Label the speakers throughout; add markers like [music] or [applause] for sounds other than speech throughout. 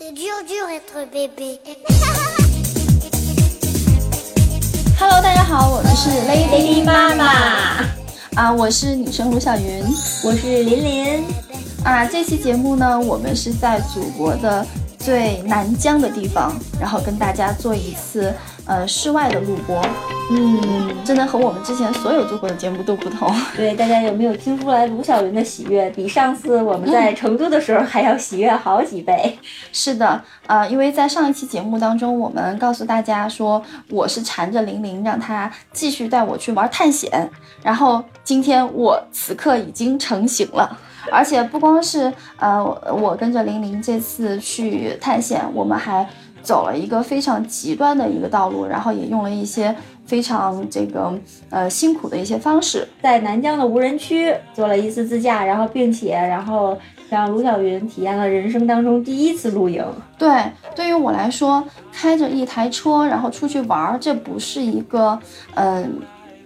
Speaker 1: C'est dur dur être bébé.
Speaker 2: Hello，大家好，我们是 Lady
Speaker 3: 妈妈，
Speaker 2: 啊，我是女生卢晓云
Speaker 3: 我是琳琳。
Speaker 2: 啊。这期节目呢，我们是在祖国的最南疆的地方，然后跟大家做一次呃室外的录播。嗯，真的和我们之前所有做过的节目都不同。
Speaker 3: 对，大家有没有听出来卢晓云的喜悦比上次我们在成都的时候还要喜悦好几倍？
Speaker 2: 是的，呃，因为在上一期节目当中，我们告诉大家说我是缠着玲玲，让她继续带我去玩探险。然后今天我此刻已经成型了，而且不光是呃我我跟着玲玲这次去探险，我们还走了一个非常极端的一个道路，然后也用了一些非常这个呃辛苦的一些方式。
Speaker 3: 在南疆的无人区做了一次自驾，然后并且然后让卢晓云体验了人生当中第一次露营。
Speaker 2: 对，对于我来说，开着一台车然后出去玩儿，这不是一个嗯、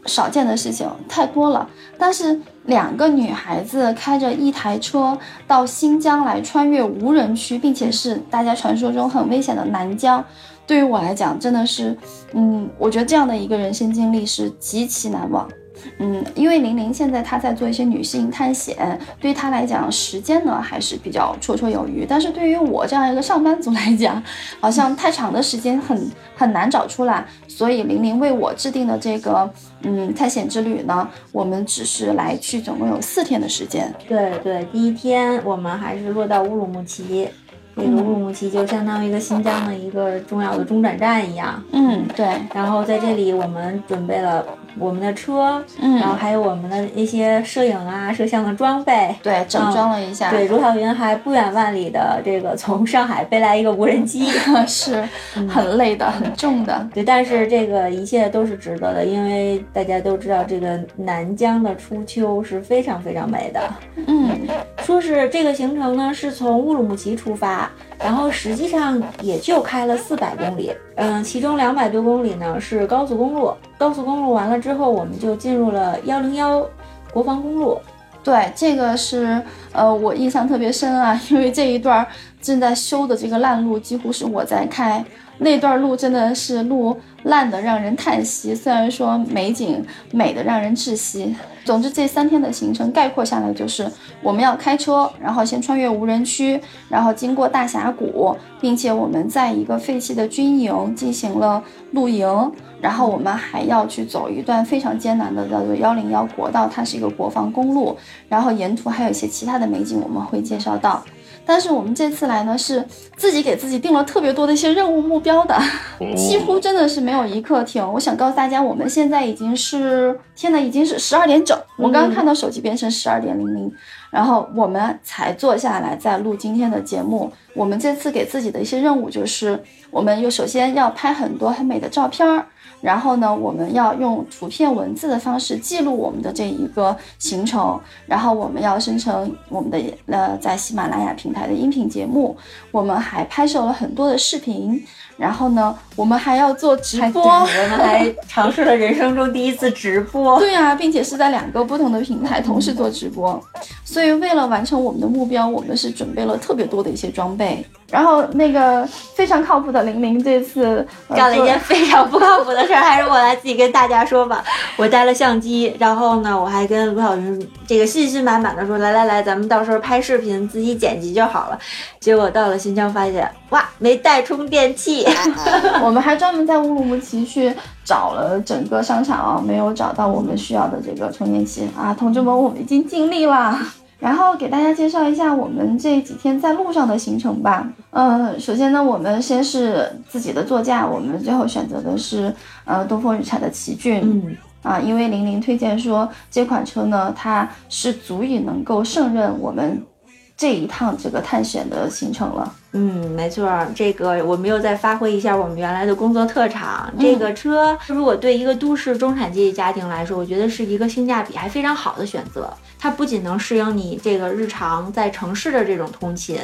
Speaker 2: 少见的事情，太多了。但是两个女孩子开着一台车到新疆来穿越无人区，并且是大家传说中很危险的南疆，对于我来讲真的是，嗯，我觉得这样的一个人生经历是极其难忘。嗯，因为玲玲现在她在做一些女性探险，对于她来讲，时间呢还是比较绰绰有余。但是对于我这样一个上班族来讲，好像太长的时间很很难找出来。所以玲玲为我制定的这个嗯探险之旅呢，我们只是来去总共有四天的时间。
Speaker 3: 对对，第一天我们还是落到乌鲁木齐，那个乌鲁木齐就相当于一个新疆的一个重要的中转站一样。
Speaker 2: 嗯，对，
Speaker 3: 然后在这里，我们准备了我们的车，嗯然后
Speaker 2: 嗯，
Speaker 3: 还有我们的一些摄影啊、摄像的装备。
Speaker 2: 对，整装了一下，
Speaker 3: 对，卢晓云还不远万里的这个从上海背来一个无人机。[laughs]
Speaker 2: 是很累的，很重的。
Speaker 3: 对，但是这个一切都是值得的，因为大家都知道，这个南疆的初秋是非常非常美的。
Speaker 2: 嗯，
Speaker 3: 说是这个行程呢是从乌鲁木齐出发，然后实际上也就开了四百公里，嗯，其中两百多公里呢是高速公路，高速公路完了之后，我们就进入了幺零幺国防公路。
Speaker 2: 对，这个是呃我印象特别深啊，因为这一段正在修的这个烂路，几乎是我在开。那段路真的是路烂的让人叹息，虽然说美景美的让人窒息。总之，这三天的行程概括下来就是我们要开车，然后先穿越无人区，然后经过大峡谷，并且我们在一个废弃的军营进行了露营，然后我们还要去走一段非常艰难的叫做幺零幺国道，它是一个国防公路，然后沿途还有一些其他的美景我们会介绍到。但是我们这次来呢，是自己给自己定了特别多的一些任务目标的，[laughs] 几乎真的是没有一刻停。我想告诉大家，我们现在已经是天呐，已经是十二点整，我刚刚看到手机变成十二点零零，然后我们才坐下来在录今天的节目。我们这次给自己的一些任务就是，我们又首先要拍很多很美的照片儿。然后呢，我们要用图片、文字的方式记录我们的这一个行程，然后我们要生成我们的呃在喜马拉雅平台的音频节目，我们还拍摄了很多的视频，然后呢，我们还要做直播，
Speaker 3: 我们还尝试了人生中第一次直播。[laughs]
Speaker 2: 对啊，并且是在两个不同的平台同时做直播，所以为了完成我们的目标，我们是准备了特别多的一些装备。然后那个非常靠谱的玲玲这次、呃
Speaker 3: 干了一件非常不靠谱的事儿，还是我来自己跟大家说吧。[laughs] 我带了相机，然后呢，我还跟卢晓云这个信心满满的说：“来来来，咱们到时候拍视频自己剪辑就好了。”结果到了新疆发现，哇，没带充电器。[laughs]
Speaker 2: 我们还专门在乌鲁木齐去找了整个商场啊，没有找到我们需要的这个充电器啊，同志们，我们已经尽力了。然后给大家介绍一下我们这几天在路上的行程吧。嗯，首先呢，我们先是自己的座驾，我们最后选择的是呃东风日产的奇骏。
Speaker 3: 嗯，
Speaker 2: 啊，因为玲玲推荐说这款车呢，它是足以能够胜任我们这一趟这个探险的行程了。
Speaker 3: 嗯，没错儿，这个我们又再发挥一下我们原来的工作特长。这个车如果对一个都市中产阶级家庭来说，我觉得是一个性价比还非常好的选择。它不仅能适应你这个日常在城市的这种通勤，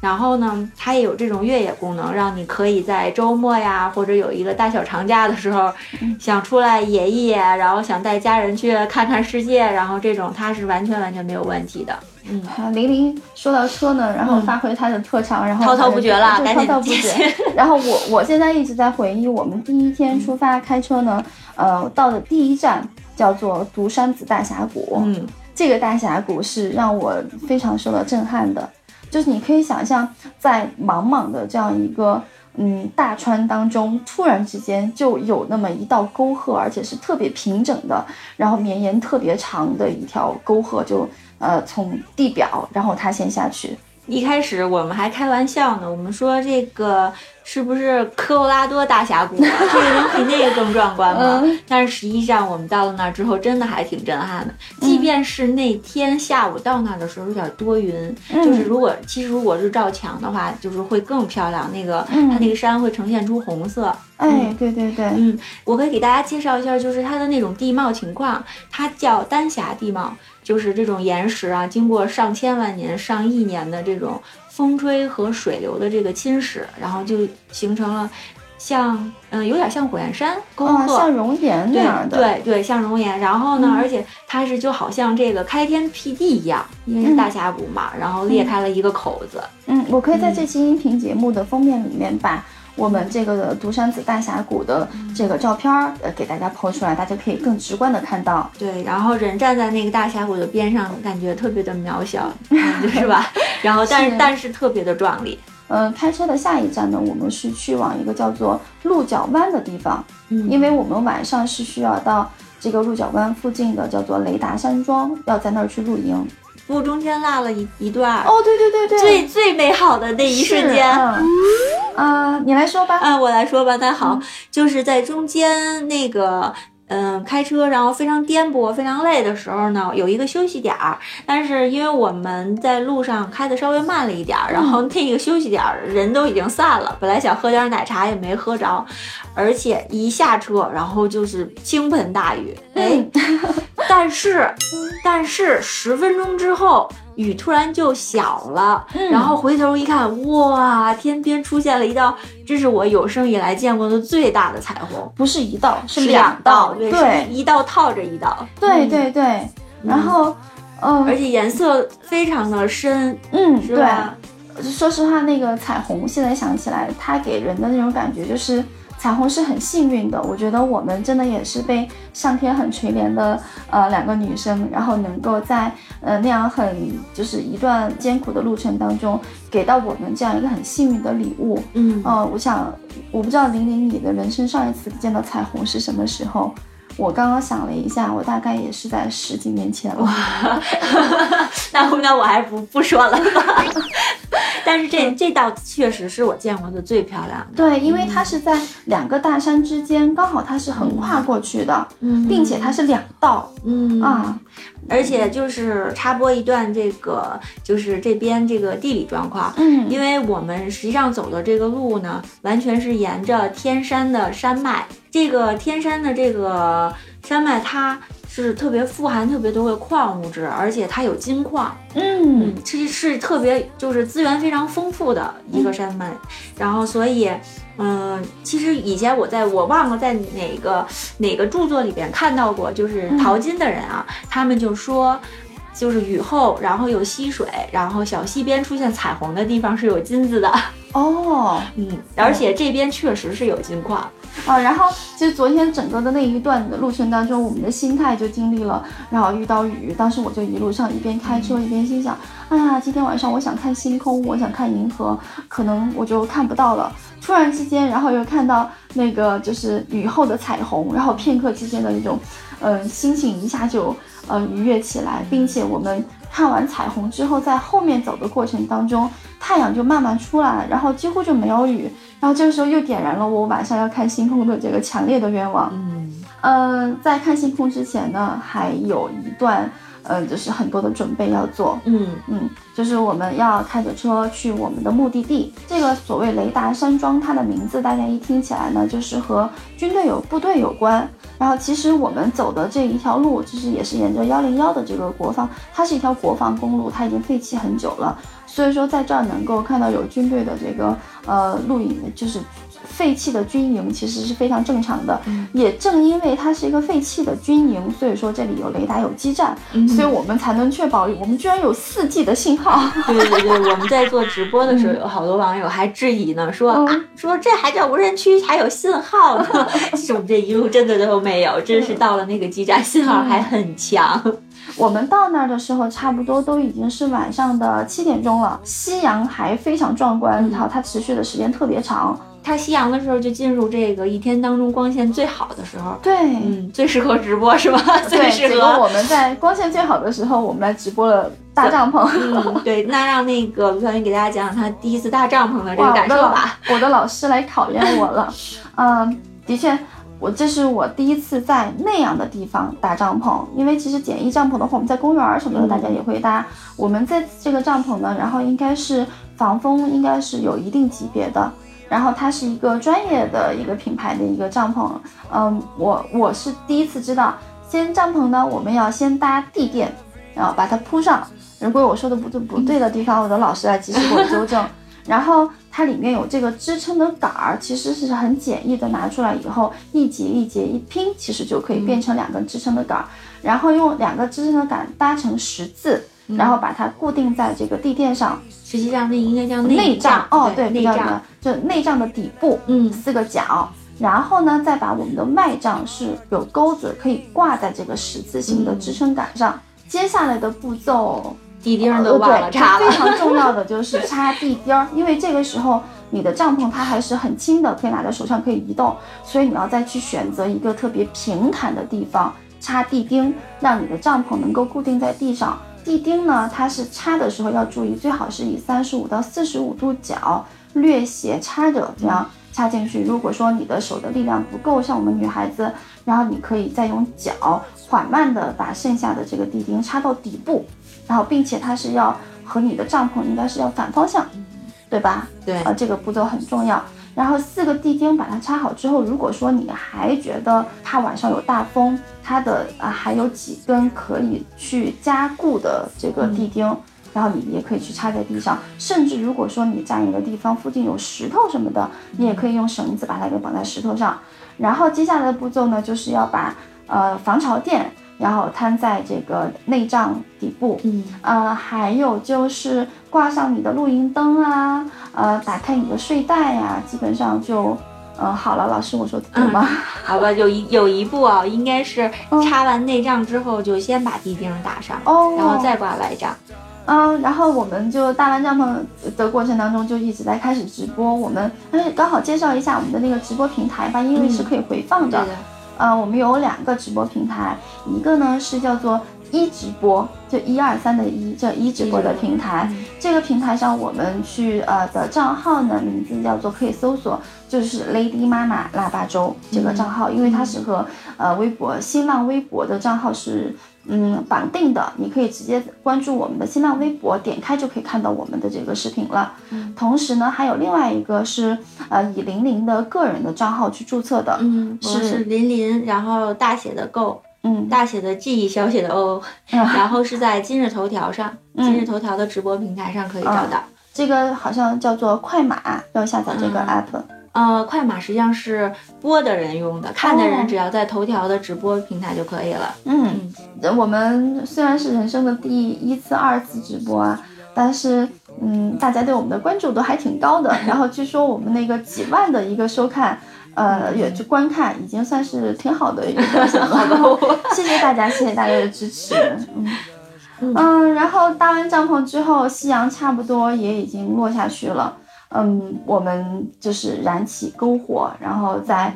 Speaker 3: 然后呢，它也有这种越野功能，让你可以在周末呀，或者有一个大小长假的时候，[laughs] 想出来野一野，然后想带家人去看看世界，然后这种它是完全完全没有问题的。嗯，
Speaker 2: 啊，玲玲说到车呢，然后发挥她的特长，然后
Speaker 3: 滔滔不绝了，
Speaker 2: 滔滔不绝。[laughs] 然后我我现在一直在回忆我们第一天出发开车呢，[laughs] 呃，到的第一站叫做独山子大峡谷。
Speaker 3: 嗯，
Speaker 2: 这个大峡谷是让我非常受到震撼的，就是你可以想象，在茫茫的这样一个嗯大川当中，突然之间就有那么一道沟壑，而且是特别平整的，然后绵延特别长的一条沟壑就。呃，从地表，然后它先下去。
Speaker 3: 一开始我们还开玩笑呢，我们说这个是不是科罗拉多大峡谷？这个能比那个更壮观吗？但是实际上我们到了那儿之后，真的还挺震撼的。即便是那天下午到那儿的时候有点多云，就是如果其实如果日照强的话，就是会更漂亮。那个它那个山会呈现出红色。
Speaker 2: 哎，对对对，
Speaker 3: 嗯，我可以给大家介绍一下，就是它的那种地貌情况，它叫丹霞地貌。就是这种岩石啊，经过上千万年、上亿年的这种风吹和水流的这个侵蚀，然后就形成了像嗯，有点像火焰山沟壑，
Speaker 2: 像熔岩那样
Speaker 3: 的。对对，像熔岩。然后呢，而且它是就好像这个开天辟地一样，因为是大峡谷嘛，然后裂开了一个口子。
Speaker 2: 嗯，我可以在这期音频节目的封面里面把。我们这个独山子大峡谷的这个照片儿，呃，给大家抛出来，大家可以更直观的看到。
Speaker 3: 对，然后人站在那个大峡谷的边上，感觉特别的渺小，是吧？[laughs] 然后，但是但是特别的壮丽。
Speaker 2: 嗯，开车的下一站呢，我们是去往一个叫做鹿角湾的地方，
Speaker 3: 嗯，
Speaker 2: 因为我们晚上是需要到这个鹿角湾附近的叫做雷达山庄，要在那儿去露营。
Speaker 3: 不，中间落了一一段
Speaker 2: 哦，对对对对，
Speaker 3: 最最美好的那一瞬间，
Speaker 2: 啊，[laughs] 你来说吧，
Speaker 3: 啊，我来说吧，那好，就是在中间那个。嗯，开车然后非常颠簸、非常累的时候呢，有一个休息点儿。但是因为我们在路上开的稍微慢了一点儿，然后那个休息点儿人都已经散了。本来想喝点奶茶也没喝着，而且一下车然后就是倾盆大雨。哎，但是但是十分钟之后。雨突然就小了，然后回头一看，哇，天边出现了一道，这是我有生以来见过的最大的彩虹，
Speaker 2: 不是一道，
Speaker 3: 是
Speaker 2: 两
Speaker 3: 道，
Speaker 2: 对，
Speaker 3: 一道套着一道，
Speaker 2: 对对对，然后，嗯，
Speaker 3: 而且颜色非常的深，
Speaker 2: 嗯，
Speaker 3: 是吧？
Speaker 2: 说实话，那个彩虹现在想起来，它给人的那种感觉就是。彩虹是很幸运的，我觉得我们真的也是被上天很垂怜的，呃，两个女生，然后能够在呃那样很就是一段艰苦的路程当中，给到我们这样一个很幸运的礼物。
Speaker 3: 嗯，
Speaker 2: 呃，我想我不知道玲玲你的人生上一次见到彩虹是什么时候？我刚刚想了一下，我大概也是在十几年前了。[laughs]
Speaker 3: 那那我还不不说了吧。[laughs] 但是这这道确实是我见过的最漂亮的。
Speaker 2: 对，因为它是在两个大山之间，刚好它是横跨过去的，并且它是两道。
Speaker 3: 嗯
Speaker 2: 啊，
Speaker 3: 而且就是插播一段这个，就是这边这个地理状况。
Speaker 2: 嗯，
Speaker 3: 因为我们实际上走的这个路呢，完全是沿着天山的山脉。这个天山的这个山脉，它。是特别富含特别多的矿物质，而且它有金矿，
Speaker 2: 嗯，
Speaker 3: 其实是特别就是资源非常丰富的一个山脉。然后，所以，嗯，其实以前我在我忘了在哪个哪个著作里边看到过，就是淘金的人啊，他们就说，就是雨后，然后有溪水，然后小溪边出现彩虹的地方是有金子的。
Speaker 2: 哦，
Speaker 3: 嗯，而且这边确实是有金矿。
Speaker 2: 啊，然后其实昨天整个的那一段的路程当中，我们的心态就经历了，然后遇到雨，当时我就一路上一边开车一边心想，哎呀，今天晚上我想看星空，我想看银河，可能我就看不到了。突然之间，然后又看到那个就是雨后的彩虹，然后片刻之间的那种，嗯，心情一下就呃愉悦起来，并且我们看完彩虹之后，在后面走的过程当中，太阳就慢慢出来了，然后几乎就没有雨。然后这个时候又点燃了我晚上要看星空的这个强烈的愿望。
Speaker 3: 嗯，
Speaker 2: 呃，在看星空之前呢，还有一段，呃，就是很多的准备要做。
Speaker 3: 嗯
Speaker 2: 嗯，就是我们要开着车去我们的目的地。这个所谓雷达山庄，它的名字大家一听起来呢，就是和军队有部队有关。然后其实我们走的这一条路，其实也是沿着幺零幺的这个国防，它是一条国防公路，它已经废弃很久了。所以说在这儿能够看到有军队的这个呃露营，就是。废弃的军营其实是非常正常的，也正因为它是一个废弃的军营，所以说这里有雷达有基站，所以我们才能确保我们居然有四 G 的信号。[laughs]
Speaker 3: 对对对，我们在做直播的时候，[laughs] 有好多网友还质疑呢，说啊，说这还叫无人区，还有信号呢？其实我们这一路真的都没有，真是到了那个基站，信号还很强。
Speaker 2: 我们到那儿的时候，差不多都已经是晚上的七点钟了，夕阳还非常壮观，然后它持续的时间特别长。
Speaker 3: 它夕阳的时候就进入这个一天当中光线最好的时候，
Speaker 2: 对，
Speaker 3: 嗯，最适合直播是吧？[laughs] 最适合
Speaker 2: 我们在光线最好的时候，我们来直播了搭帐篷。[laughs]
Speaker 3: 嗯，对，那让那个卢小云给大家讲讲他第一次搭帐篷的这个感受吧。
Speaker 2: 我的老师来考验我了。[laughs] 嗯，的确，我这是我第一次在那样的地方搭帐篷，因为其实简易帐篷的话，我们在公园什么的大家也会搭。我们在这个帐篷呢，然后应该是防风，应该是有一定级别的。然后它是一个专业的一个品牌的一个帐篷，嗯，我我是第一次知道，先帐篷呢，我们要先搭地垫，然后把它铺上。如果我说的不对不对的地方，我的老师来及时给我纠正。[laughs] 然后它里面有这个支撑的杆儿，其实是很简易的，拿出来以后一节一节一拼，其实就可以变成两根支撑的杆儿。然后用两个支撑的杆搭成十字，然后把它固定在这个地垫上。
Speaker 3: 实际上那应该叫
Speaker 2: 内
Speaker 3: 帐
Speaker 2: 哦，对，
Speaker 3: 内帐。
Speaker 2: 就内帐的底部，
Speaker 3: 嗯，
Speaker 2: 四个角，然后呢，再把我们的外帐是有钩子，可以挂在这个十字形的支撑杆上。接下来的步骤，
Speaker 3: 地钉都忘了插
Speaker 2: 了。非常重要的就是插地钉，因为这个时候你的帐篷它还是很轻的，可以拿在手上可以移动，所以你要再去选择一个特别平坦的地方插地钉，让你的帐篷能够固定在地上。地钉呢，它是插的时候要注意，最好是以三十五到四十五度角。略斜插着，这样插进去。如果说你的手的力量不够，像我们女孩子，然后你可以再用脚缓慢的把剩下的这个地钉插到底部，然后并且它是要和你的帐篷应该是要反方向，对吧？
Speaker 3: 对，
Speaker 2: 啊，这个步骤很重要。然后四个地钉把它插好之后，如果说你还觉得怕晚上有大风，它的啊还有几根可以去加固的这个地钉。然后你也可以去插在地上，甚至如果说你站一个地方附近有石头什么的，你也可以用绳子把它给绑在石头上。然后接下来的步骤呢，就是要把呃防潮垫，然后摊在这个内帐底部，
Speaker 3: 嗯，
Speaker 2: 呃，还有就是挂上你的露营灯啊，呃，打开你的睡袋呀，基本上就，嗯，好了。老师，我说的对吗？[laughs]
Speaker 3: 好吧，有一有一步啊，应该是插完内帐之后，就先把地钉打上，
Speaker 2: 哦，
Speaker 3: 然后再挂外帐。
Speaker 2: 嗯，然后我们就搭完帐篷的过程当中，就一直在开始直播。我们哎，刚好介绍一下我们的那个直播平台吧，因为是可以回放的。呃，我们有两个直播平台，一个呢是叫做一直播，就一二三的一，叫一直播的平台。这个平台上我们去呃的账号呢，名字叫做可以搜索，就是 Lady 妈妈腊八粥这个账号，因为它是和呃微博、新浪微博的账号是。嗯，绑定的，你可以直接关注我们的新浪微博，点开就可以看到我们的这个视频了。同时呢，还有另外一个是，呃，以玲玲的个人的账号去注册的，
Speaker 3: 嗯，是林林，然后大写的 Go，
Speaker 2: 嗯，
Speaker 3: 大写的 G，小写的 O，[laughs] 然后是在今日头条上，今日头条的直播平台上可以找到。
Speaker 2: 这个好像叫做快马，要下载这个 app。
Speaker 3: 呃，快马实际上是播的人用的，看的人只要在头条的直播平台就可以了。
Speaker 2: 嗯，我们虽然是人生的第一次、二次直播啊，但是嗯，大家对我们的关注度还挺高的。然后据说我们那个几万的一个收看，呃，也就观看，已经算是挺好的一个表现了。[laughs] 谢谢大家，谢谢大家的支持。嗯嗯，然后搭完帐篷之后，夕阳差不多也已经落下去了。嗯，我们就是燃起篝火，然后再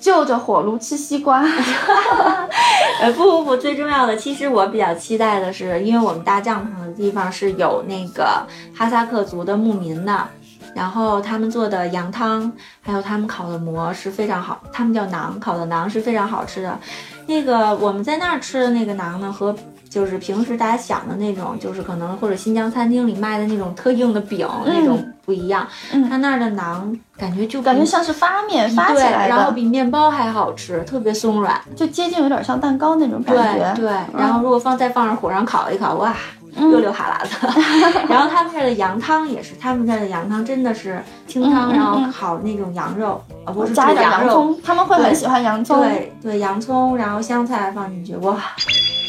Speaker 2: 就着火炉吃西瓜。[laughs]
Speaker 3: 呃，不不不，最重要的，其实我比较期待的是，因为我们搭帐篷的地方是有那个哈萨克族的牧民的，然后他们做的羊汤，还有他们烤的馍是非常好，他们叫馕，烤的馕是非常好吃的。那个我们在那儿吃的那个馕呢，和就是平时大家想的那种，就是可能或者新疆餐厅里卖的那种特硬的饼那种不一样。他那儿的馕感觉就
Speaker 2: 感觉像是发面发起来
Speaker 3: 的，然后比面包还好吃，特别松软，
Speaker 2: 就接近有点像蛋糕那种感
Speaker 3: 觉。对对，然后如果放再放上火上烤一烤，哇，又流哈喇子。[laughs] 然后他们这儿的羊汤也是，他们这儿的羊汤真的是清汤，
Speaker 2: 嗯嗯
Speaker 3: 然后
Speaker 2: 嗯
Speaker 3: 烤那种羊肉，啊不是
Speaker 2: 加一点洋葱，他们会很喜欢洋葱。
Speaker 3: 对对，洋葱，然后香菜放进去，哇，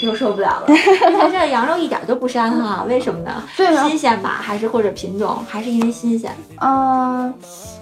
Speaker 3: 又受不了了。[laughs] 他这儿羊肉一点都不膻哈，为什么呢？
Speaker 2: 对
Speaker 3: 新鲜吧，还是或者品种，还是因为新鲜？
Speaker 2: 呃，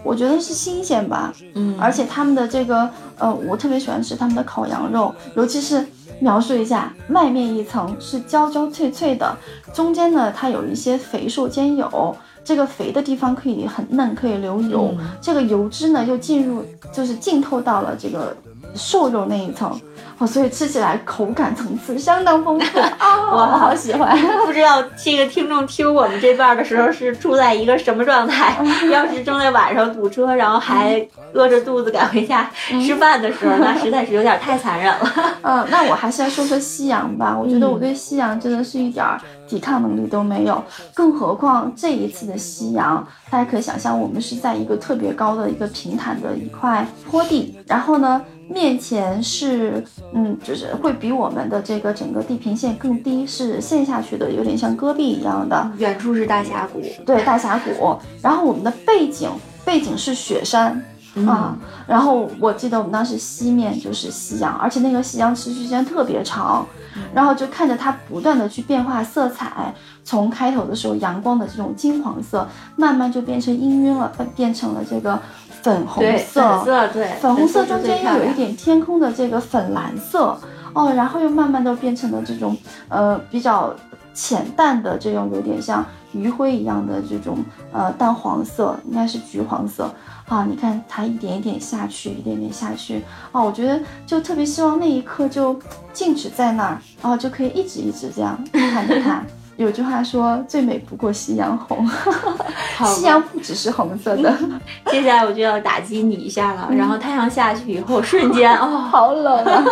Speaker 2: 我觉得是新鲜吧，
Speaker 3: 嗯
Speaker 2: 而且他们的这个呃，我特别喜欢吃他们的烤羊肉，尤其是描述一下，外面一层是焦焦脆脆的，中间呢它有一些肥瘦兼有。这个肥的地方可以很嫩，可以流油，
Speaker 3: 嗯
Speaker 2: 这个油脂呢又进入，就是浸透到了这个瘦肉那一层，哦，所以吃起来口感层次相当丰富啊，[laughs] 我好喜欢。[laughs]
Speaker 3: 不知道这个听众听我们这段的时候是处在一个什么状态？[laughs] 要是正在晚上堵车，然后还饿着肚子赶回家吃饭的时候，那实在是有点太残忍了。
Speaker 2: 嗯，那我还是要说说夕阳吧。我觉得我对夕阳真的是一点儿抵抗能力都没有，更何况这一次的夕阳，大家可以想象，我们是在一个特别高的一个平坦的一块坡地，然后呢，面前是，嗯，就是会比我们的这个整个地平线更低，是陷下去的，有点像戈壁一样的。
Speaker 3: 远处是大峡谷，
Speaker 2: 对，大峡谷。然后我们的背景背景是雪山。啊，然后我记得我们当时西面就是夕阳，而且那个夕阳持续时间特别长，然后就看着它不断的去变化色彩，从开头的时候阳光的这种金黄色，慢慢就变成氤氲了，变成了这个粉红，色，
Speaker 3: 粉色，对，
Speaker 2: 粉红色中间又有一点天空的这个粉蓝色哦，然后又慢慢的变成了这种呃比较浅淡的这种有点像余晖一样的这种呃淡黄色，应该是橘黄色啊。你看它一点一点下去，一点点下去啊，我觉得就特别希望那一刻就静止在那儿，然后就可以一直一直这样看着它。[laughs] 有句话说，最美不过夕阳红，[laughs] 夕阳不只是红色的。[laughs]
Speaker 3: 接下来我就要打击你一下了，然后太阳下去以后，瞬间哦，[laughs]
Speaker 2: 好冷啊！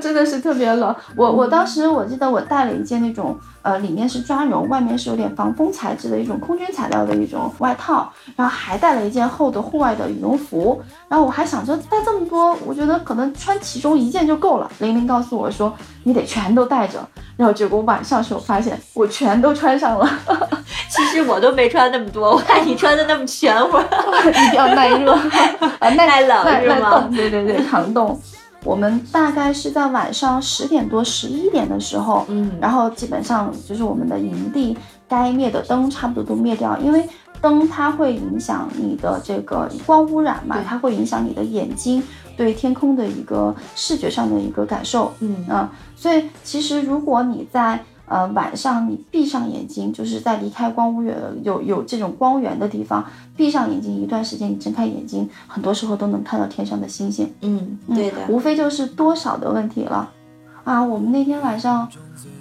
Speaker 2: 真的是特别冷。我我当时我记得我带了一件那种呃，里面是抓绒，外面是有点防风材质的一种空军材料的一种外套，然后还带了一件厚的户外的羽绒服。然后我还想着带这么多，我觉得可能穿其中一件就够了。玲玲告诉我说你得全都带着，然后结果晚上时候发现我全都穿上了，[laughs]
Speaker 3: 其实我都没穿那么多，我看你穿的那么全乎，[laughs]
Speaker 2: 一定要耐热，[laughs] 啊耐
Speaker 3: 耐冷
Speaker 2: 耐耐
Speaker 3: 是吗
Speaker 2: 冻，对对对，抗冻。我们大概是在晚上十点多、十一点的时候，
Speaker 3: 嗯。
Speaker 2: 然后基本上就是我们的营地该灭的灯差不多都灭掉，因为灯它会影响你的这个光污染嘛，它会影响你的眼睛对天空的一个视觉上的一个感受。
Speaker 3: 嗯。
Speaker 2: 啊，所以其实如果你在呃晚上你闭上眼睛，就是在离开光污染有有这种光源的地方，闭上眼睛一段时间，你睁开眼睛，很多时候都能看到天上的星星。
Speaker 3: 嗯，
Speaker 2: 嗯
Speaker 3: 对的，
Speaker 2: 无非就是多少的问题了。啊，我们那天晚上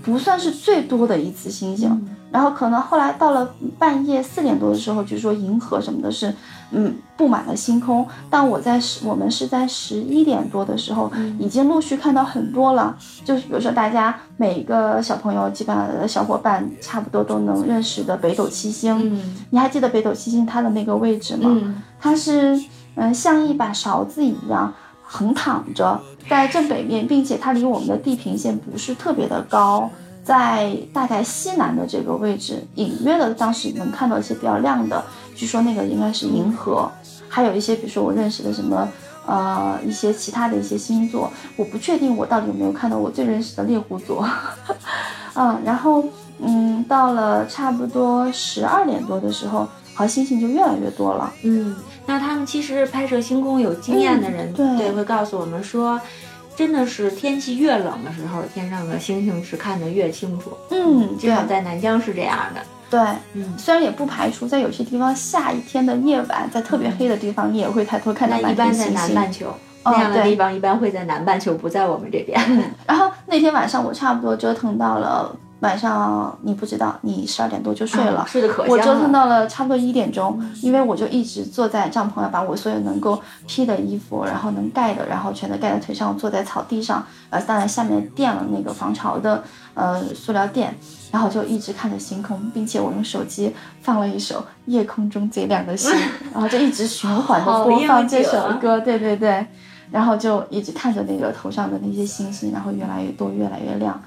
Speaker 2: 不算是最多的一次星星，
Speaker 3: 嗯
Speaker 2: 然后可能后来到了半夜四点多的时候，就是说银河什么的是，嗯，布满了星空。但我在十，我们是在十一点多的时候，
Speaker 3: 嗯
Speaker 2: 已经陆续看到很多了。就是比如说大家每一个小朋友，基本上的小伙伴差不多都能认识的北斗七星。
Speaker 3: 嗯
Speaker 2: 你还记得北斗七星它的那个位置吗？
Speaker 3: 嗯
Speaker 2: 它是嗯像一把勺子一样横躺着在正北面，并且它离我们的地平线不是特别的高，在大概西南的这个位置，隐约的当时能看到一些比较亮的，据说那个应该是银河，还有一些比如说我认识的什么。呃，一些其他的一些星座，我不确定我到底有没有看到我最认识的猎户座，[laughs] 嗯，然后嗯，到了差不多十二点多的时候，好星星就越来越多了。
Speaker 3: 嗯，那他们其实拍摄星空有经验的人，
Speaker 2: 嗯对
Speaker 3: 会告诉我们说。真的是天气越冷的时候，天上的星星是看得越清楚。
Speaker 2: 嗯，
Speaker 3: 至少在南疆是这样的。
Speaker 2: 对，
Speaker 3: 嗯，
Speaker 2: 虽然也不排除在有些地方下一天的夜晚，在特别黑的地方，你也会抬头看到
Speaker 3: 一般
Speaker 2: 天星星。
Speaker 3: 在南半球，
Speaker 2: 哦
Speaker 3: 那样的地方一般会在南半球，不在我们这边。
Speaker 2: 然后那天晚上我差不多折腾到了晚上，你不知道，你十二点多就睡了。
Speaker 3: 啊睡得可
Speaker 2: 我折腾。到了差不多一点钟，因为我就一直坐在帐篷上，把我所有能够披的衣服，然后能盖的，然后全都盖在腿上，坐在草地上，呃，当然下面垫了那个防潮的呃塑料垫，然后就一直看着星空，并且我用手机放了一首《夜空中最亮的星》，[laughs] 然后就一直循环的播放这首歌，对对对，然后就一直看着那个头上的那些星星，然后越来越多，越来越亮。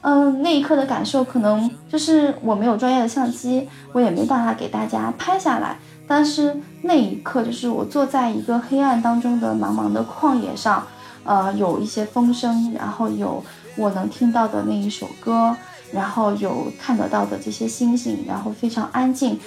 Speaker 2: 嗯，那一刻的感受可能就是我没有专业的相机，我也没办法给大家拍下来。但是那一刻，就是我坐在一个黑暗当中的茫茫的旷野上，呃，有一些风声，然后有我能听到的那一首歌，然后有看得到的这些星星，然后非常安静，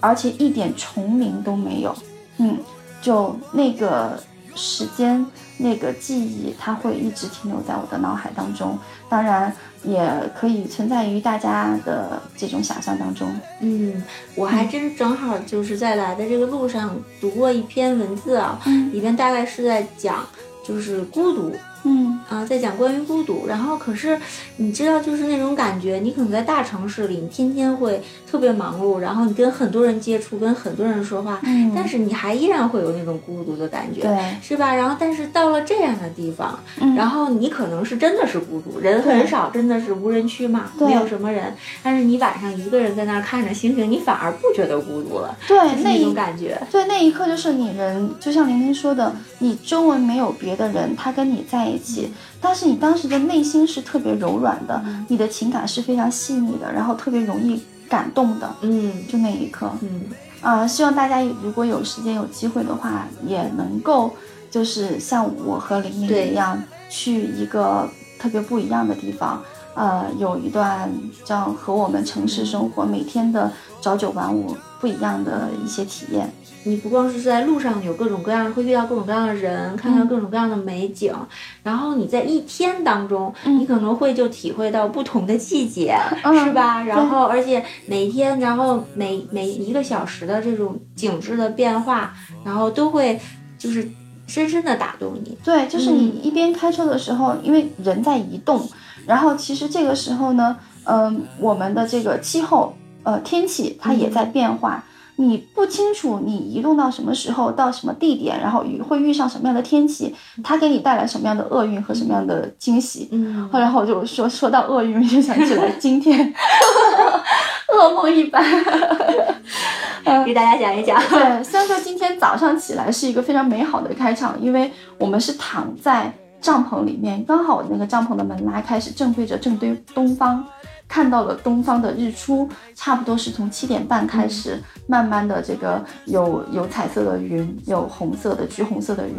Speaker 2: 而且一点虫鸣都没有。嗯，就那个时间。那个记忆，它会一直停留在我的脑海当中，当然也可以存在于大家的这种想象当中。
Speaker 3: 嗯，我还真正好就是在来的这个路上读过一篇文字啊，里边大概是在讲就是孤独。
Speaker 2: 嗯
Speaker 3: 啊，在讲关于孤独，然后可是你知道，就是那种感觉，你可能在大城市里，你天天会特别忙碌，然后你跟很多人接触，跟很多人说话，
Speaker 2: 嗯，
Speaker 3: 但是你还依然会有那种孤独的感觉，
Speaker 2: 对，
Speaker 3: 是吧？然后但是到了这样的地方，
Speaker 2: 嗯，
Speaker 3: 然后你可能是真的是孤独，人很少，真的是无人区嘛，没有什么人，但是你晚上一个人在那儿看着星星，你反而不觉得孤独了，
Speaker 2: 对，
Speaker 3: 那种感觉，
Speaker 2: 对，那一刻就是你人，就像玲玲说的，你周围没有别的人，他跟你在一起。但是你当时的内心是特别柔软的，你的情感是非常细腻的，然后特别容易感动的，
Speaker 3: 嗯，
Speaker 2: 就那一刻，
Speaker 3: 嗯，
Speaker 2: 啊，希望大家如果有时间有机会的话，也能够就是像我和玲玲一样，去一个特别不一样的地方，呃，有一段这样和我们城市生活每天的朝九晚五不一样的一些体验。
Speaker 3: 你不光是在路上有各种各样，会遇到各种各样的人，看到各种各样的美景，然后你在一天当中，你可能会就体会到不同的季节，是吧？然后而且每天，然后每每一个小时的这种景致的变化，然后都会就是深深的打动你。
Speaker 2: 对，就是你一边开车的时候，因为人在移动，然后其实这个时候呢，嗯，我们的这个气候，呃，天气它也在变化。你不清楚你移动到什么时候，到什么地点，然后遇会遇上什么样的天气，它给你带来什么样的厄运和什么样的惊喜。
Speaker 3: 嗯，
Speaker 2: 后来我就说说到厄运，就想起来今天 [laughs] 噩梦一般。[laughs]
Speaker 3: 给大家讲一讲。[laughs]
Speaker 2: 对，虽然说今天早上起来是一个非常美好的开场，因为我们是躺在帐篷里面，刚好那个帐篷的门拉开，是正对着正对东方。看到了东方的日出，差不多是从七点半开始，慢慢的这个有有彩色的云，有红色的、橘红色的云。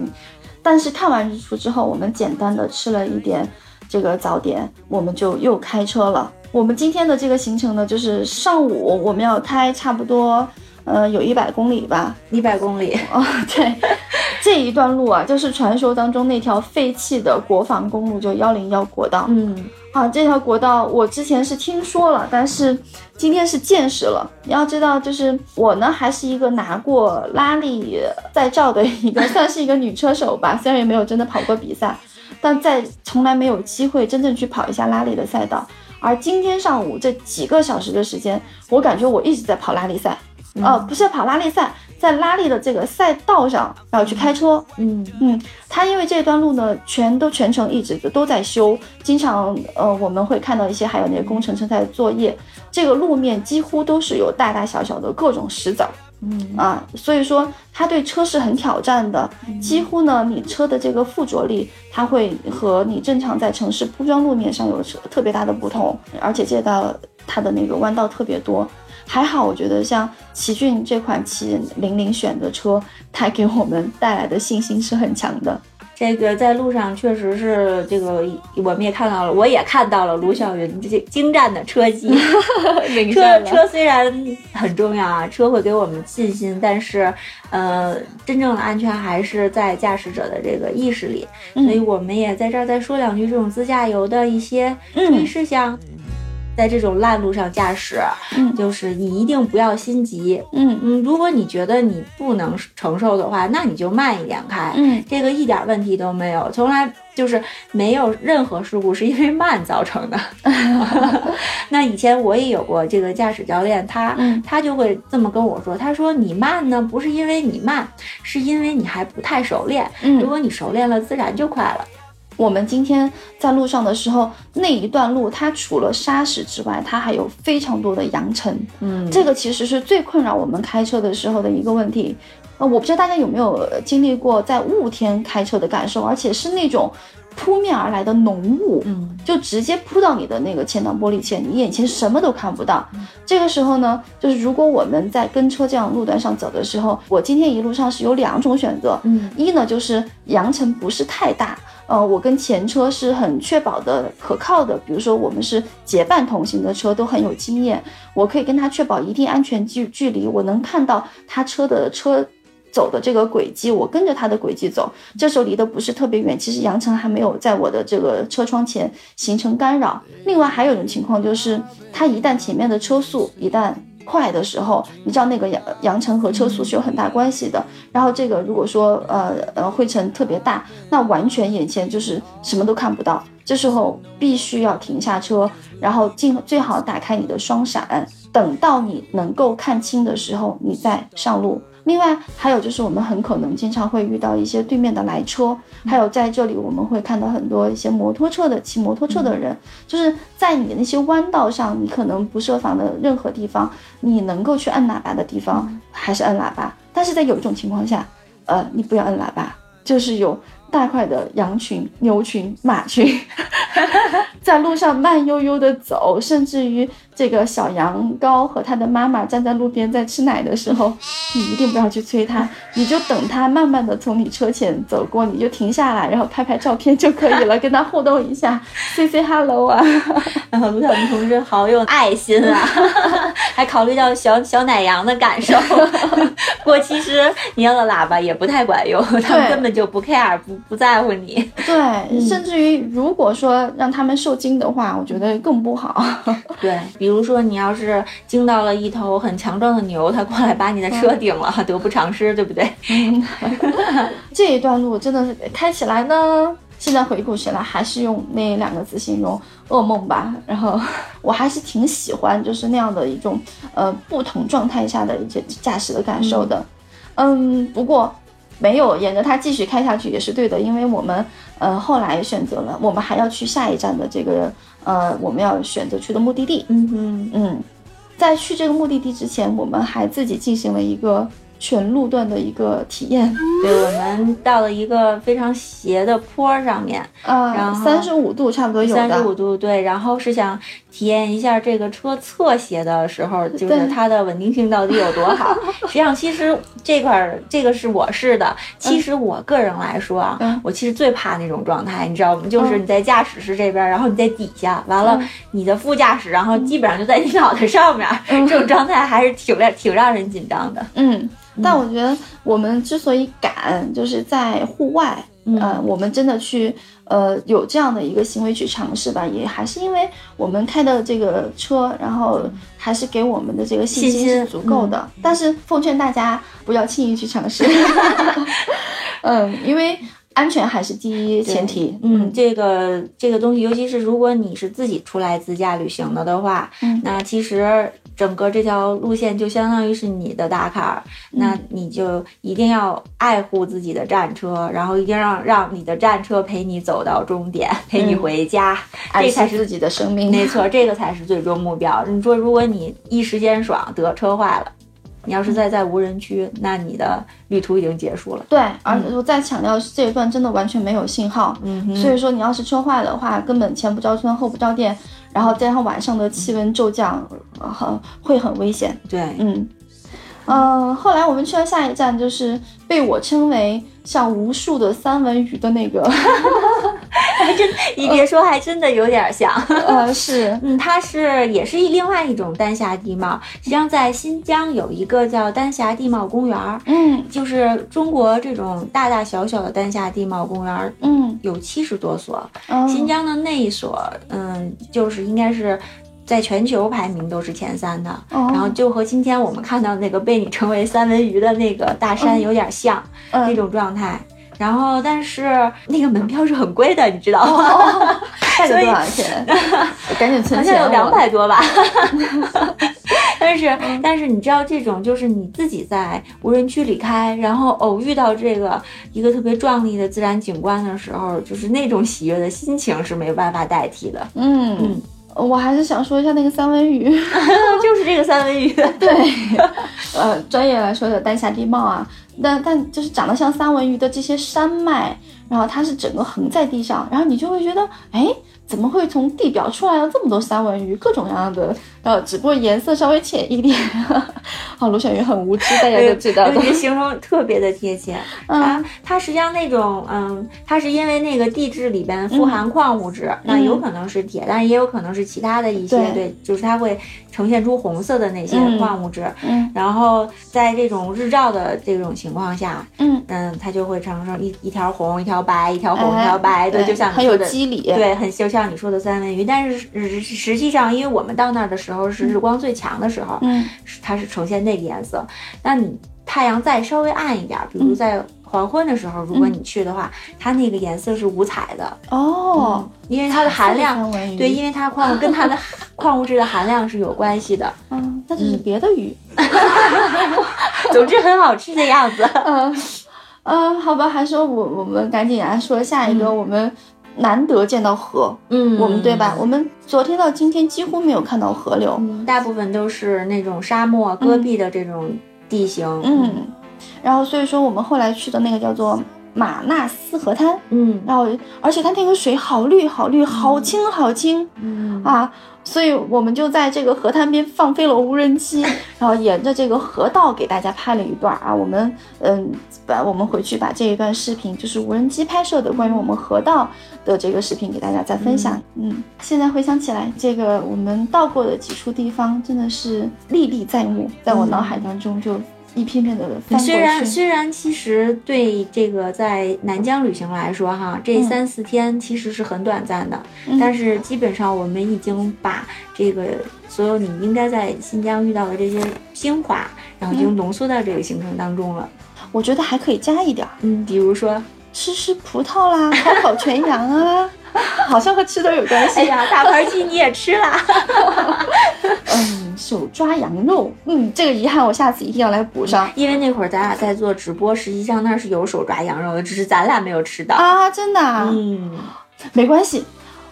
Speaker 2: 但是看完日出之后，我们简单的吃了一点这个早点，我们就又开车了。我们今天的这个行程呢，就是上午我们要开差不多，呃，有一百公里吧，
Speaker 3: 一百公里
Speaker 2: 哦，对，这一段路啊，就是传说当中那条废弃的国防公路，就幺零幺国道，
Speaker 3: 嗯。
Speaker 2: 啊，这条国道我之前是听说了，但是今天是见识了。你要知道，就是我呢，还是一个拿过拉力赛照的一个，[laughs] 算是一个女车手吧。虽然也没有真的跑过比赛，但在从来没有机会真正去跑一下拉力的赛道。而今天上午这几个小时的时间，我感觉我一直在跑拉力赛，哦，不是跑拉力赛。在拉力的这个赛道上然后去开车，
Speaker 3: 嗯。
Speaker 2: 嗯，他因为这段路呢，全都全程一直都在修，经常呃我们会看到一些还有那个工程车在作业，这个路面几乎都是有大大小小的各种石子，
Speaker 3: 嗯。
Speaker 2: 啊，所以说它对车是很挑战的，几乎呢你车的这个附着力，它会和你正常在城市铺装路面上有特别大的不同，而且这道它的那个弯道特别多。还好，我觉得像奇骏这款七零零选的车，它给我们带来的信心是很强的。
Speaker 3: 这个在路上确实是这个，我们也看到了，我也看到了卢晓云这精湛的车技。[laughs] 车车虽然很重要啊，车会给我们信心，但是呃，真正的安全还是在驾驶者的这个意识里。所以我们也在这儿再说两句这种自驾游的一些注意事项。在这种烂路上驾驶，
Speaker 2: 嗯，
Speaker 3: 就是你一定不要心急，
Speaker 2: 嗯
Speaker 3: 嗯，如果你觉得你不能承受的话，那你就慢一点开，
Speaker 2: 嗯，
Speaker 3: 这个一点问题都没有，从来就是没有任何事故是因为慢造成的。[laughs] 那以前我也有过这个驾驶教练，他他就会这么跟我说，他说你慢呢，不是因为你慢，是因为你还不太熟练，
Speaker 2: 嗯，
Speaker 3: 如果你熟练了，自然就快了。
Speaker 2: 我们今天在路上的时候，那一段路它除了沙石之外，它还有非常多的扬尘。
Speaker 3: 嗯，
Speaker 2: 这个其实是最困扰我们开车的时候的一个问题。呃，我不知道大家有没有经历过在雾天开车的感受，而且是那种扑面而来的浓雾，
Speaker 3: 嗯
Speaker 2: 就直接扑到你的那个前挡玻璃前，你眼前什么都看不到。这个时候呢，就是如果我们在跟车这样路段上走的时候，我今天一路上是有两种选择，
Speaker 3: 嗯
Speaker 2: 一呢就是扬尘不是太大，呃，我跟前车是很确保的、可靠的，比如说我们是结伴同行的车，都很有经验，我可以跟他确保一定安全距距离，我能看到他车的车。走的这个轨迹，我跟着他的轨迹走，这时候离得不是特别远，其实扬尘还没有在我的这个车窗前形成干扰。另外还有一种情况就是，它一旦前面的车速一旦快的时候，你知道那个扬扬尘和车速是有很大关系的。然后这个如果说呃呃灰尘特别大，那完全眼前就是什么都看不到。这时候必须要停下车，然后尽最好打开你的双闪，等到你能够看清的时候，你再上路。另外还有就是，我们很可能经常会遇到一些对面的来车，还有在这里我们会看到很多一些摩托车的骑摩托车的人，就是在你的那些弯道上，你可能不设防的任何地方，你能够去按喇叭的地方还是按喇叭，但是在有一种情况下，呃，你不要按喇叭，就是有大块的羊群、牛群、马群 [laughs] 在路上慢悠悠的走，甚至于这个小羊羔和它的妈妈站在路边在吃奶的时候，你一定不要去催它，你就等它慢慢的从你车前走过，你就停下来，然后拍拍照片就可以了，跟它互动一下，say say hello 啊。[laughs]
Speaker 3: 然后卢晓明同志好有爱心啊，[laughs] 还考虑到小小奶羊的感受。不 [laughs] 过其实你要的喇叭也不太管用，他们
Speaker 2: 对
Speaker 3: 根本就不 care，不不在乎你。
Speaker 2: 对，甚至于如果说让他们受惊的话，我觉得更不好。
Speaker 3: 对，比如说你要是惊到了一头很强壮的牛，它过来把你的车顶了，得不偿失，对不对？[laughs]
Speaker 2: 这一段路真的是开起来呢，现在回顾起来还是用那两个字形容噩梦吧。然后我还是挺喜欢就是那样的一种呃不同状态下的一些驾驶的感受的。嗯，不过没有沿着它继续开下去也是对的，因为我们呃后来选择了我们还要去下一站的这个呃我们要选择去的目的地。
Speaker 3: 嗯嗯，
Speaker 2: 嗯，在去这个目的地之前，我们还自己进行了一个全路段的一个体验。
Speaker 3: 对，我们到了一个非常斜的坡上面，然
Speaker 2: 呃，
Speaker 3: 后
Speaker 2: 三十五度差不多有
Speaker 3: 三十五。度，对，然后是想体验一下这个车侧斜的时候，就是它的稳定性到底有多好。[laughs] 实际上，其实这块儿这个是我试的。其实我个人来说啊，
Speaker 2: 嗯
Speaker 3: 我其实最怕那种状态，你知道吗？就是
Speaker 2: 嗯
Speaker 3: 你在驾驶室这边，然后你在底下，完了
Speaker 2: 嗯
Speaker 3: 你的副驾驶，然后基本上就在你脑袋上面，这种状态还是挺让挺让人紧张的。
Speaker 2: 嗯，但我觉得我们之所以敢，就是在户外，
Speaker 3: 嗯
Speaker 2: 呃，我们真的去呃有这样的一个行为去尝试吧，也还是因为我们开的这个车，然后还是给我们的这个信
Speaker 3: 心
Speaker 2: 是足够的。但是奉劝大家不要轻易去尝试，[laughs] 嗯，因为安全还是第一前提。
Speaker 3: 嗯，这个这个东西，尤其是如果你是自己出来自驾旅行的的话，
Speaker 2: 嗯
Speaker 3: 那其实整个这条路线就相当于是你的大坎儿，
Speaker 2: 嗯
Speaker 3: 那你就一定要爱护自己的战车，然后一定让让你的战车陪你走到终点，陪你
Speaker 2: 嗯
Speaker 3: 回家，
Speaker 2: 爱
Speaker 3: 这才是
Speaker 2: 自己的生命。
Speaker 3: 没错，[laughs] 这个才是最终目标。你说，如果你一时间爽得车坏了，你要是再在无人区，那你的旅途已经结束了。
Speaker 2: 对，而且我再强调这一段真的完全没有信号，所以说你要是车坏的话，根本前不着村后不着店，然后加上晚上的气温骤降，呃很会很危险。
Speaker 3: 对，
Speaker 2: 嗯，呃，后来我们去了下一站，就是被我称为像无数的三文鱼的那个，
Speaker 3: 还真，你别说，还真的有点像。[laughs]
Speaker 2: 呃，是，[laughs]
Speaker 3: 嗯，它是也是一另外一种丹霞地貌。实际上，在新疆有一个叫丹霞地貌公园儿，
Speaker 2: 嗯
Speaker 3: 就是中国这种大大小小的丹霞地貌公园儿
Speaker 2: 嗯，
Speaker 3: 有七十多所。
Speaker 2: 嗯
Speaker 3: 新疆的那一所，嗯，就是应该是在全球排名都是前三的。
Speaker 2: 哦
Speaker 3: 然后就和今天我们看到那个被你称为三文鱼的那个大山有点像、
Speaker 2: 嗯
Speaker 3: 那种状态。然后，但是那个门票是很贵的，你知道
Speaker 2: 哦
Speaker 3: 吗？[laughs]
Speaker 2: 大概
Speaker 3: 所以
Speaker 2: 多少钱？[laughs] 赶紧存
Speaker 3: 好
Speaker 2: 钱。
Speaker 3: 像有两百多吧。[laughs] 但是，
Speaker 2: 嗯
Speaker 3: 但是你知道，这种就是你自己在无人区里开，然后偶遇到这个一个特别壮丽的自然景观的时候，就是那种喜悦的心情是没办法代替的。
Speaker 2: 嗯
Speaker 3: 嗯，
Speaker 2: 我还是想说一下那个三文鱼。
Speaker 3: 就是这个三文鱼，
Speaker 2: 对，呃，专业来说的丹霞地貌啊，但但就是长得像三文鱼的这些山脉，然后它是整个横在地上，然后你就会觉得，哎，怎么会从地表出来了这么多三文鱼，各种各样的，呃，只不过颜色稍微浅一点。好，[laughs] 卢小鱼很无知，大家都知道的。
Speaker 3: 这形容特别的贴切。它它实际上那种，嗯，它是因为那个地质里边富含矿物质，那有可能是铁，但是也有可能是其他的一些，对，就是它会呈现出红色的那些矿物质。
Speaker 2: 嗯，
Speaker 3: 然后在这种日照的这种情况下，
Speaker 2: 嗯
Speaker 3: 嗯，它就会产生一一条红，一条白，一条红，一条白的，就像
Speaker 2: 很有机理，
Speaker 3: 对，很就像你说的三文鱼。但是实实际上，因为我们到那儿的时候是日光最强的时候，
Speaker 2: 嗯，
Speaker 3: 它是呈现那个颜色。那你太阳再稍微暗一点，比如在黄昏的时候，如果你去的话，它那个颜色是五彩的
Speaker 2: 哦，
Speaker 3: 因为它的含量，对，因为它矿跟它的 [laughs] 矿物质的含量是有关系的。
Speaker 2: 嗯，那就是别的鱼，[laughs]
Speaker 3: 总之很好吃的样子。
Speaker 2: 嗯嗯，好吧，还是我我们赶紧来说下一个，我们难得见到河，
Speaker 3: 嗯，
Speaker 2: 我们对吧？我们昨天到今天几乎没有看到河流，
Speaker 3: 大部分都是那种沙漠戈壁的这种地形，
Speaker 2: 嗯，然后所以说我们后来去的那个叫做马纳斯河滩，
Speaker 3: 嗯，
Speaker 2: 然后而且它那个水好绿好绿，好清好清，
Speaker 3: 嗯
Speaker 2: 啊。所以我们就在这个河滩边放飞了无人机，[laughs] 然后沿着这个河道给大家拍了一段啊。我们嗯，把我们回去把这一段视频，就是无人机拍摄的关于我们河道的这个视频给大家再分享。嗯，现在回想起来，这个我们到过的几处地方真的是历历在目，在我脑海当中就。一片片的翻
Speaker 3: 虽然虽然其实对这个在南疆旅行来说，哈，这三四天其实是很短暂的，但是基本上我们已经把这个所有你应该在新疆遇到的这些精华，然后已经浓缩到这个行程当中了。
Speaker 2: 我觉得还可以加一点，
Speaker 3: 嗯，比如说
Speaker 2: 吃吃葡萄啦，[laughs] 烤烤全羊啊，好像和吃的有关系。
Speaker 3: 哎呀，大盘鸡你也吃啦。[laughs]
Speaker 2: 嗯。手抓羊肉，嗯，这个遗憾我下次一定要来补上。
Speaker 3: 因为那会儿咱俩在做直播，实际上那是有手抓羊肉的，只是咱俩没有吃到
Speaker 2: 啊，真的。
Speaker 3: 嗯，
Speaker 2: 没关系，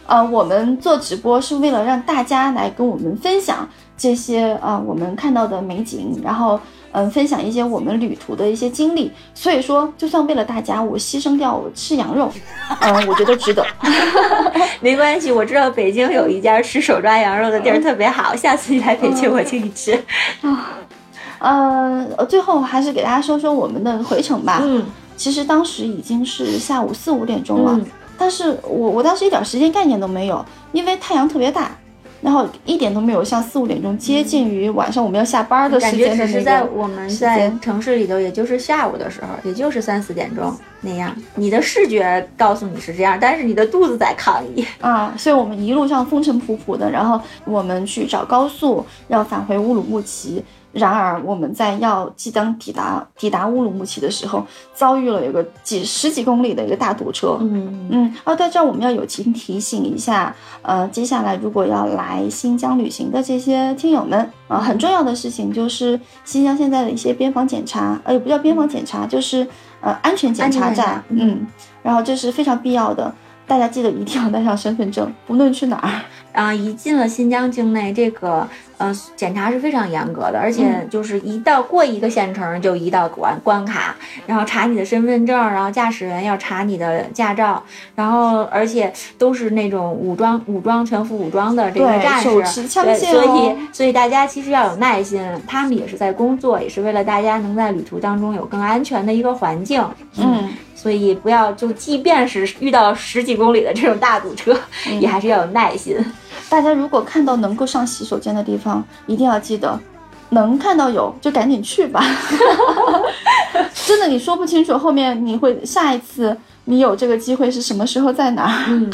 Speaker 2: 呃，我们做直播是为了让大家来跟我们分享这些啊我们看到的美景，然后。嗯，分享一些我们旅途的一些经历，所以说，就算为了大家，我牺牲掉我吃羊肉，嗯，我觉得值得。[laughs]
Speaker 3: 没关系，我知道北京有一家吃手抓羊肉的地儿特别好，下次你来北京我请你吃。[laughs]
Speaker 2: 啊，呃，最后还是给大家说说我们的回程吧。
Speaker 3: 嗯，
Speaker 2: 其实当时已经是下午四五点钟了，但是我我当时一点时间概念都没有，因为太阳特别大。然后一点都没有像四五点钟接近于晚上我们要下班的时间
Speaker 3: 的那个在我们在城市里头，也就是下午的时候，也就是三四点钟那样。你的视觉告诉你是这样，但是你的肚子在抗议
Speaker 2: 啊。所以我们一路上风尘仆仆的，然后我们去找高速，要返回乌鲁木齐。然而，我们在要即将抵达抵达乌鲁木齐的时候，遭遇了有个几十几公里的一个大堵车。
Speaker 3: 嗯
Speaker 2: 嗯。哦，在这儿我们要友情提醒一下，呃，接下来如果要来新疆旅行的这些听友们啊，很重要的事情就是新疆现在的一些边防检查，呃，也不叫边防检查，就是呃安全检查站。嗯。然后这是非常必要的，大家记得一定要带上身份证，不论去哪儿。
Speaker 3: 啊，一进了新疆境内，这个呃检查是非常严格的，而且就是一到过一个县城就一道关关卡，然后查你的身份证，然后驾驶员要查你的驾照，然后而且都是那种武装武装全副武装的这个战士，所以所以大家其实要有耐心，他们也是在工作，也是为了大家能在旅途当中有更安全的一个环境，
Speaker 2: 嗯，
Speaker 3: 所以不要就即便是遇到十几公里的这种大堵车，也还是要有耐心。
Speaker 2: 大家如果看到能够上洗手间的地方，一定要记得，能看到有就赶紧去吧。[laughs] 真的，你说不清楚后面你会下一次你有这个机会是什么时候在哪儿？
Speaker 3: 嗯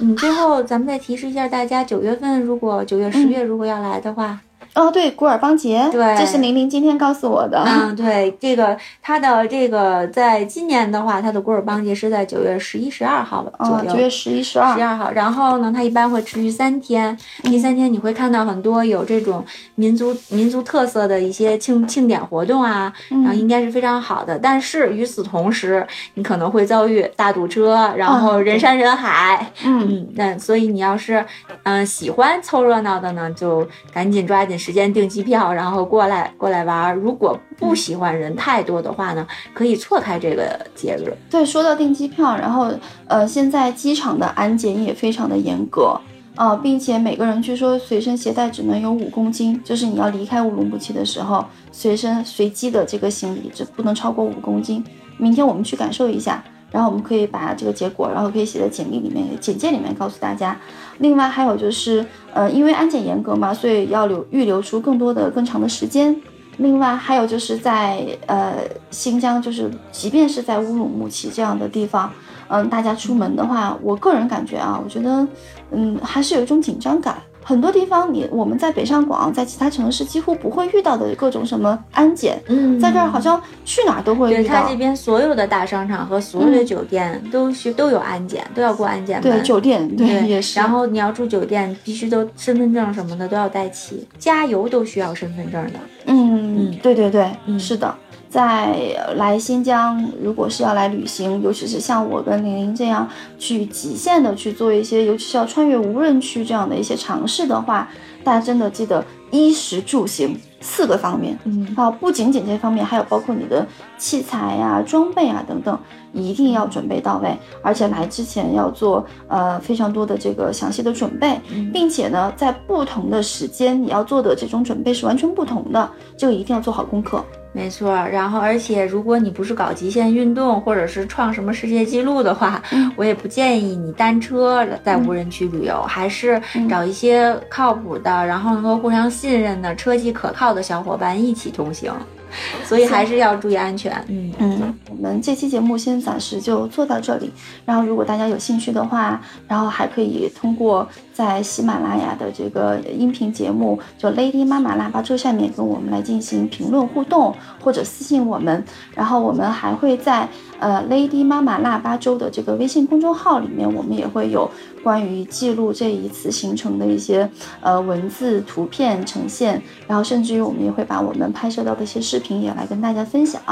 Speaker 3: 嗯。最后咱们再提示一下大家，九月份如果九月十月如果要来的话。
Speaker 2: 哦，对，古尔邦节，
Speaker 3: 对，
Speaker 2: 这是玲玲今天告诉我的。
Speaker 3: 嗯，对，这个它的这个在今年的话，它的古尔邦节是在九月十一、十二号左右。
Speaker 2: 九月十一、十二。
Speaker 3: 十二号，然后呢，它一般会持续三天。第三天你会看到很多有这种民族民族特色的一些庆庆典活动啊，然后应该是非常好的。但是与此同时，你可能会遭遇大堵车，然后人山人海。
Speaker 2: 嗯，
Speaker 3: 那所以你要是嗯喜欢凑热闹的呢，就赶紧抓紧。紧时间订机票，然后过来过来玩。如果不喜欢人太多的话呢，可以错开这个节日。
Speaker 2: 对，说到订机票，然后呃，现在机场的安检也非常的严格。啊，并且每个人据说随身携带只能有五公斤，就是你要离开乌鲁木齐的时候，随身随机的这个行李只不能超过五公斤。明天我们去感受一下，然后我们可以把这个结果，然后可以写在简历里面、简介里面告诉大家。另外还有就是，呃，因为安检严格嘛，所以要留预留出更多的、更长的时间。另外还有就是在呃新疆，就是即便是在乌鲁木齐这样的地方。嗯，大家出门的话，我个人感觉啊，我觉得，嗯，还是有一种紧张感。很多地方，你我们在北上广，在其他城市几乎不会遇到的各种什么安检，
Speaker 3: 嗯，
Speaker 2: 在这儿好像去哪儿都会遇到。
Speaker 3: 对，它这边所有的大商场和所有的酒店都需都有安检，都要过安检。
Speaker 2: 对，酒店对也是。
Speaker 3: 然后你要住酒店，必须都身份证什么的都要带齐，加油都需要身份证的。
Speaker 2: 嗯，对对对，是的。在来新疆，如果是要来旅行，尤其是像我跟玲玲这样去极限的去做一些，尤其是要穿越无人区这样的一些尝试的话，大家真的记得衣食住行四个方面，
Speaker 3: 嗯，
Speaker 2: 啊，不仅仅这方面，还有包括你的器材呀、装备啊等等，一定要准备到位，而且来之前要做呃非常多的这个详细的准备，并且呢，在不同的时间你要做的这种准备是完全不同的，这个一定要做好功课。
Speaker 3: 没错，然后而且如果你不是搞极限运动，或者是创什么世界纪录的话，我也不建议你单车在无人区旅游，还是找一些靠谱的，然后能够互相信任的、车技可靠的小伙伴一起同行。[laughs] 所以还是要注意安全。
Speaker 2: 嗯嗯，我们这期节目先暂时就做到这里。然后，如果大家有兴趣的话，然后还可以通过在喜马拉雅的这个音频节目，就 Lady 妈妈腊八粥下面跟我们来进行评论互动，或者私信我们。然后，我们还会在呃 Lady 妈妈腊八粥的这个微信公众号里面，我们也会有。关于记录这一次行程的一些呃文字、图片呈现，然后甚至于我们也会把我们拍摄到的一些视频也来跟大家分享。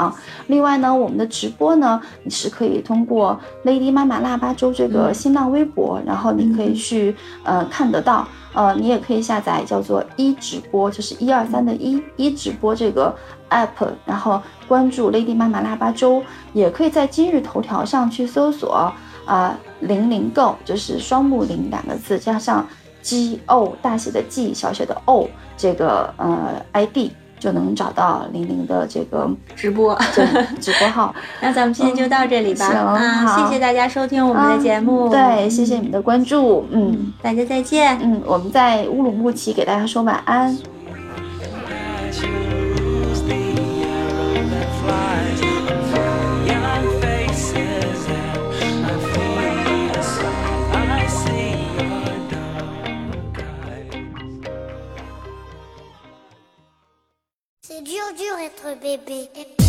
Speaker 2: 另外呢，我们的直播呢，你是可以通过 Lady 妈妈腊八粥这个新浪微博，然后你可以去呃看得到。呃，你也可以下载叫做一直播，就是一二三的一一直播这个 app，然后关注 Lady 妈妈腊八粥，也可以在今日头条上去搜索。啊，零零购就是双木零两个字加上 G O 大写的 G 小写的 O 这个呃 ID 就能找到玲玲的这个
Speaker 3: 直播 [laughs]
Speaker 2: 直播号。[laughs]
Speaker 3: 那咱们今天就到这里吧。
Speaker 2: 啊，
Speaker 3: 谢谢大家收听我们的节目。
Speaker 2: 对，谢谢你们的关注。
Speaker 3: 嗯，大家再见。
Speaker 2: 嗯，我们在乌鲁木齐给大家说晚安。
Speaker 1: C'est dur, dur être bébé.